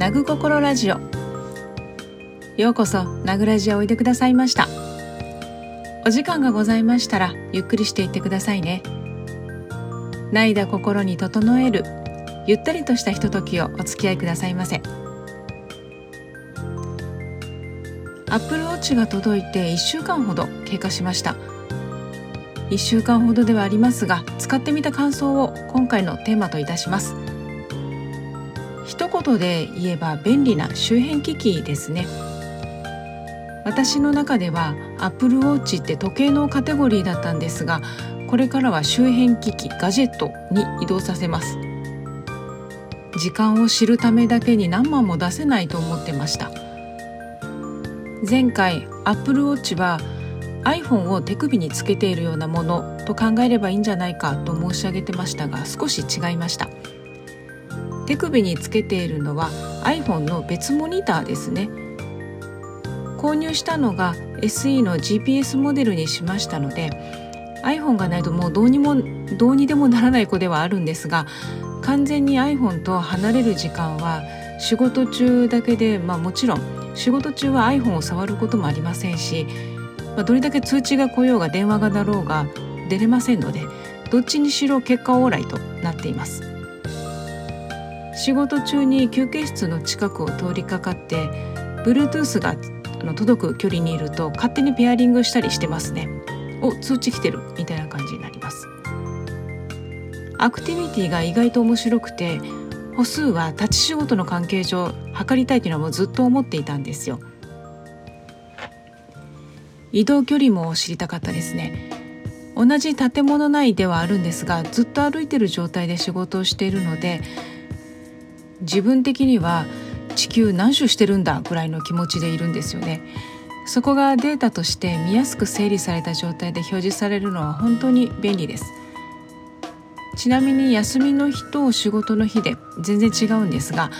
ナグ心ラジオ。ようこそナグラジオおいでくださいました。お時間がございましたらゆっくりしていってくださいね。泣いだ心に整えるゆったりとしたひとときをお付き合いくださいませ。アップルウォッチが届いて1週間ほど経過しました。1週間ほどではありますが使ってみた感想を今回のテーマといたします。一言で言えば便利な周辺機器ですね。私の中では Apple Watch って時計のカテゴリーだったんですがこれからは周辺機器ガジェットに移動させます。時間を知るためだけに何万も出せないと思ってました。前回 Apple Watch は iPhone を手首につけているようなものと考えればいいんじゃないかと申し上げてましたが少し違いました。手首につけているのは iPhone の別モニターですね。購入したのが SE の GPS モデルにしましたので iPhone がないともうどうにもどうにでもならない子ではあるんですが完全に iPhone と離れる時間は仕事中だけで、まあ、もちろん仕事中は iPhone を触ることもありませんし、まあ、どれだけ通知が来ようが電話がだろうが出れませんのでどっちにしろ結果オーライとなっています。仕事中に休憩室の近くを通りかかって Bluetooth が届く距離にいると勝手にペアリングしたりしてますねお通知来てるみたいな感じになりますアクティビティが意外と面白くて歩数は立ち仕事の関係上測りたいというのはもうずっと思っていたんですよ。移動距離も知りたかったですね。同じ建物内ではあるんですがずっと歩いてる状態で仕事をしているので自分的には地球何周してるんだぐらいの気持ちでいるんですよね。そこがデータとして見やすく整理された状態で表示されるのは本当に便利です。ちなみに休みの日と仕事の日で全然違うんですが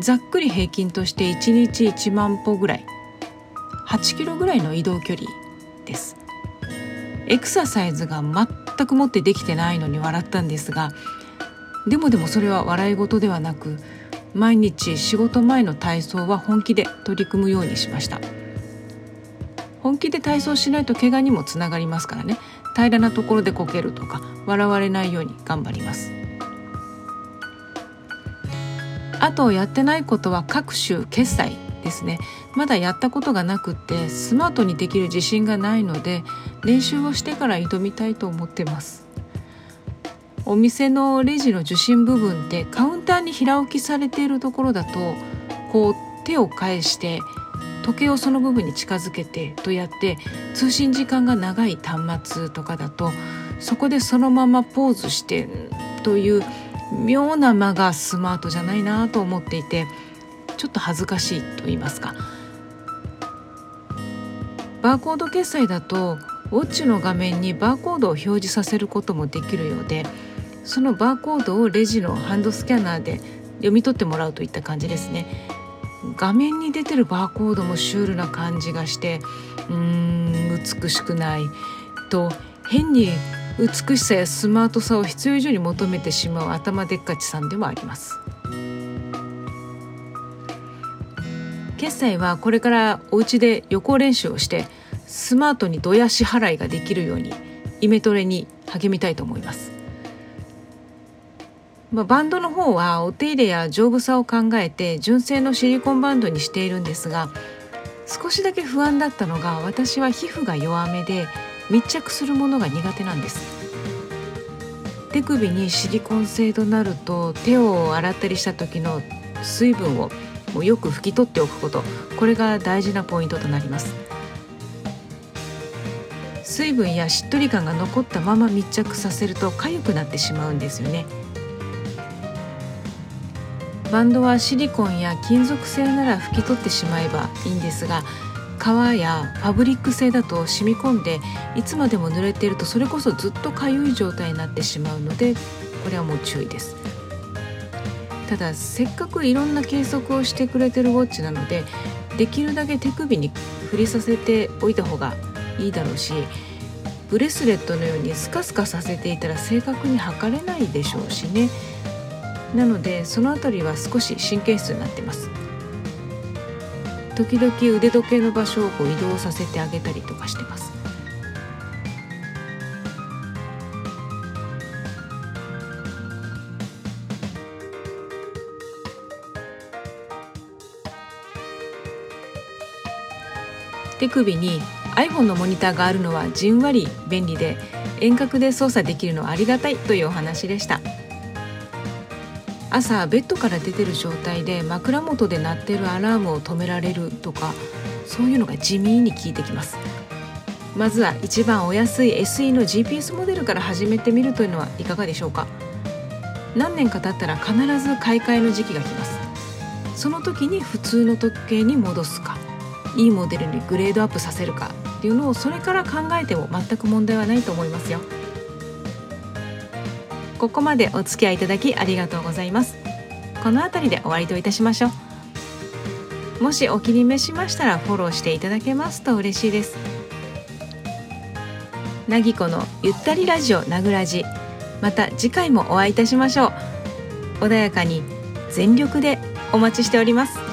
ざっくり平均として1日1万歩ぐらい8キロぐらいの移動距離です。エクササイズが全くもってできてないのに笑ったんですがでもでもそれは笑い事ではなく毎日仕事前の体操は本気で取り組むようにしました。本気で体操しないと怪我にもつながりますからね。平らなところでこけるとか笑われないように頑張ります。あとやってないことは各種決済ですね。まだやったことがなくてスマートにできる自信がないので練習をしてから挑みたいと思ってます。お店のレジの受信部分ってカウンターに平置きされているところだとこう手を返して時計をその部分に近づけてとやって通信時間が長い端末とかだとそこでそのままポーズしてという妙な間がスマートじゃないなと思っていてちょっと恥ずかしいと言いますか。バーコード決済だとウォッチの画面にバーコードを表示させることもできるようでそのバーコードをレジのハンドスキャナーで読み取ってもらうといった感じですね。画面に出てるバーコードもシュールな感じがしてうーん美しくないと変に美しさやスマートさを必要以上に求めてしまう頭でっかちさんでもあります。決済はこれからお家で予行練習をしてスマートにドヤ支払いができるようにイメトレに励みたいと思います。まあ、バンドの方はお手入れや丈夫さを考えて純正のシリコンバンドにしているんですが少しだけ不安だったのが私は皮膚が弱めで密着するものが苦手なんです。手首にシリコン製となると手を洗ったりした時の水分をもうよく拭き取っておくこと。これが大事なポイントとなります。水分やしっとり感が残ったまま密着させると痒くなってしまうんですよね。バンドはシリコンや金属製なら拭き取ってしまえばいいんですが革やファブリック製だと染み込んでいつまでも濡れているとそれこそずっとかゆい状態になってしまうのでこれはもう注意です。ただせっかくいろんな計測をしてくれてるウォッチなのでできるだけ手首に振りさせておいた方がいいだろうしブレスレットのようにスカスカさせていたら正確に測れないでしょうしね。なのでその辺りは少し神経質になってます。時々腕時計の場所をこう移動させてあげたりとかしてます。手首に iPhone のモニターがあるのはじんわり便利で遠隔で操作できるのはありがたいというお話でした。朝ベッドから出てる状態で枕元で鳴ってるアラームを止められるとかそういうのが地味に効いてきます。まずは一番お安い SE の GPS モデルから始めてみるというのはいかがでしょうか？何年か経ったら必ず買い替えの時期が来ます。その時に普通の時計に戻すかいいモデルにグレードアップさせるかっていうのをそれから考えても全く問題はないと思いますよ。ここまでお付き合いいただきありがとうございます。この辺りで終わりといたしましょう。もしお気に召しましたらフォローしていただけますと嬉しいです。なぎこのゆったりラジオなぐらじ。また次回もお会いいたしましょう。穏やかに全力でお待ちしております。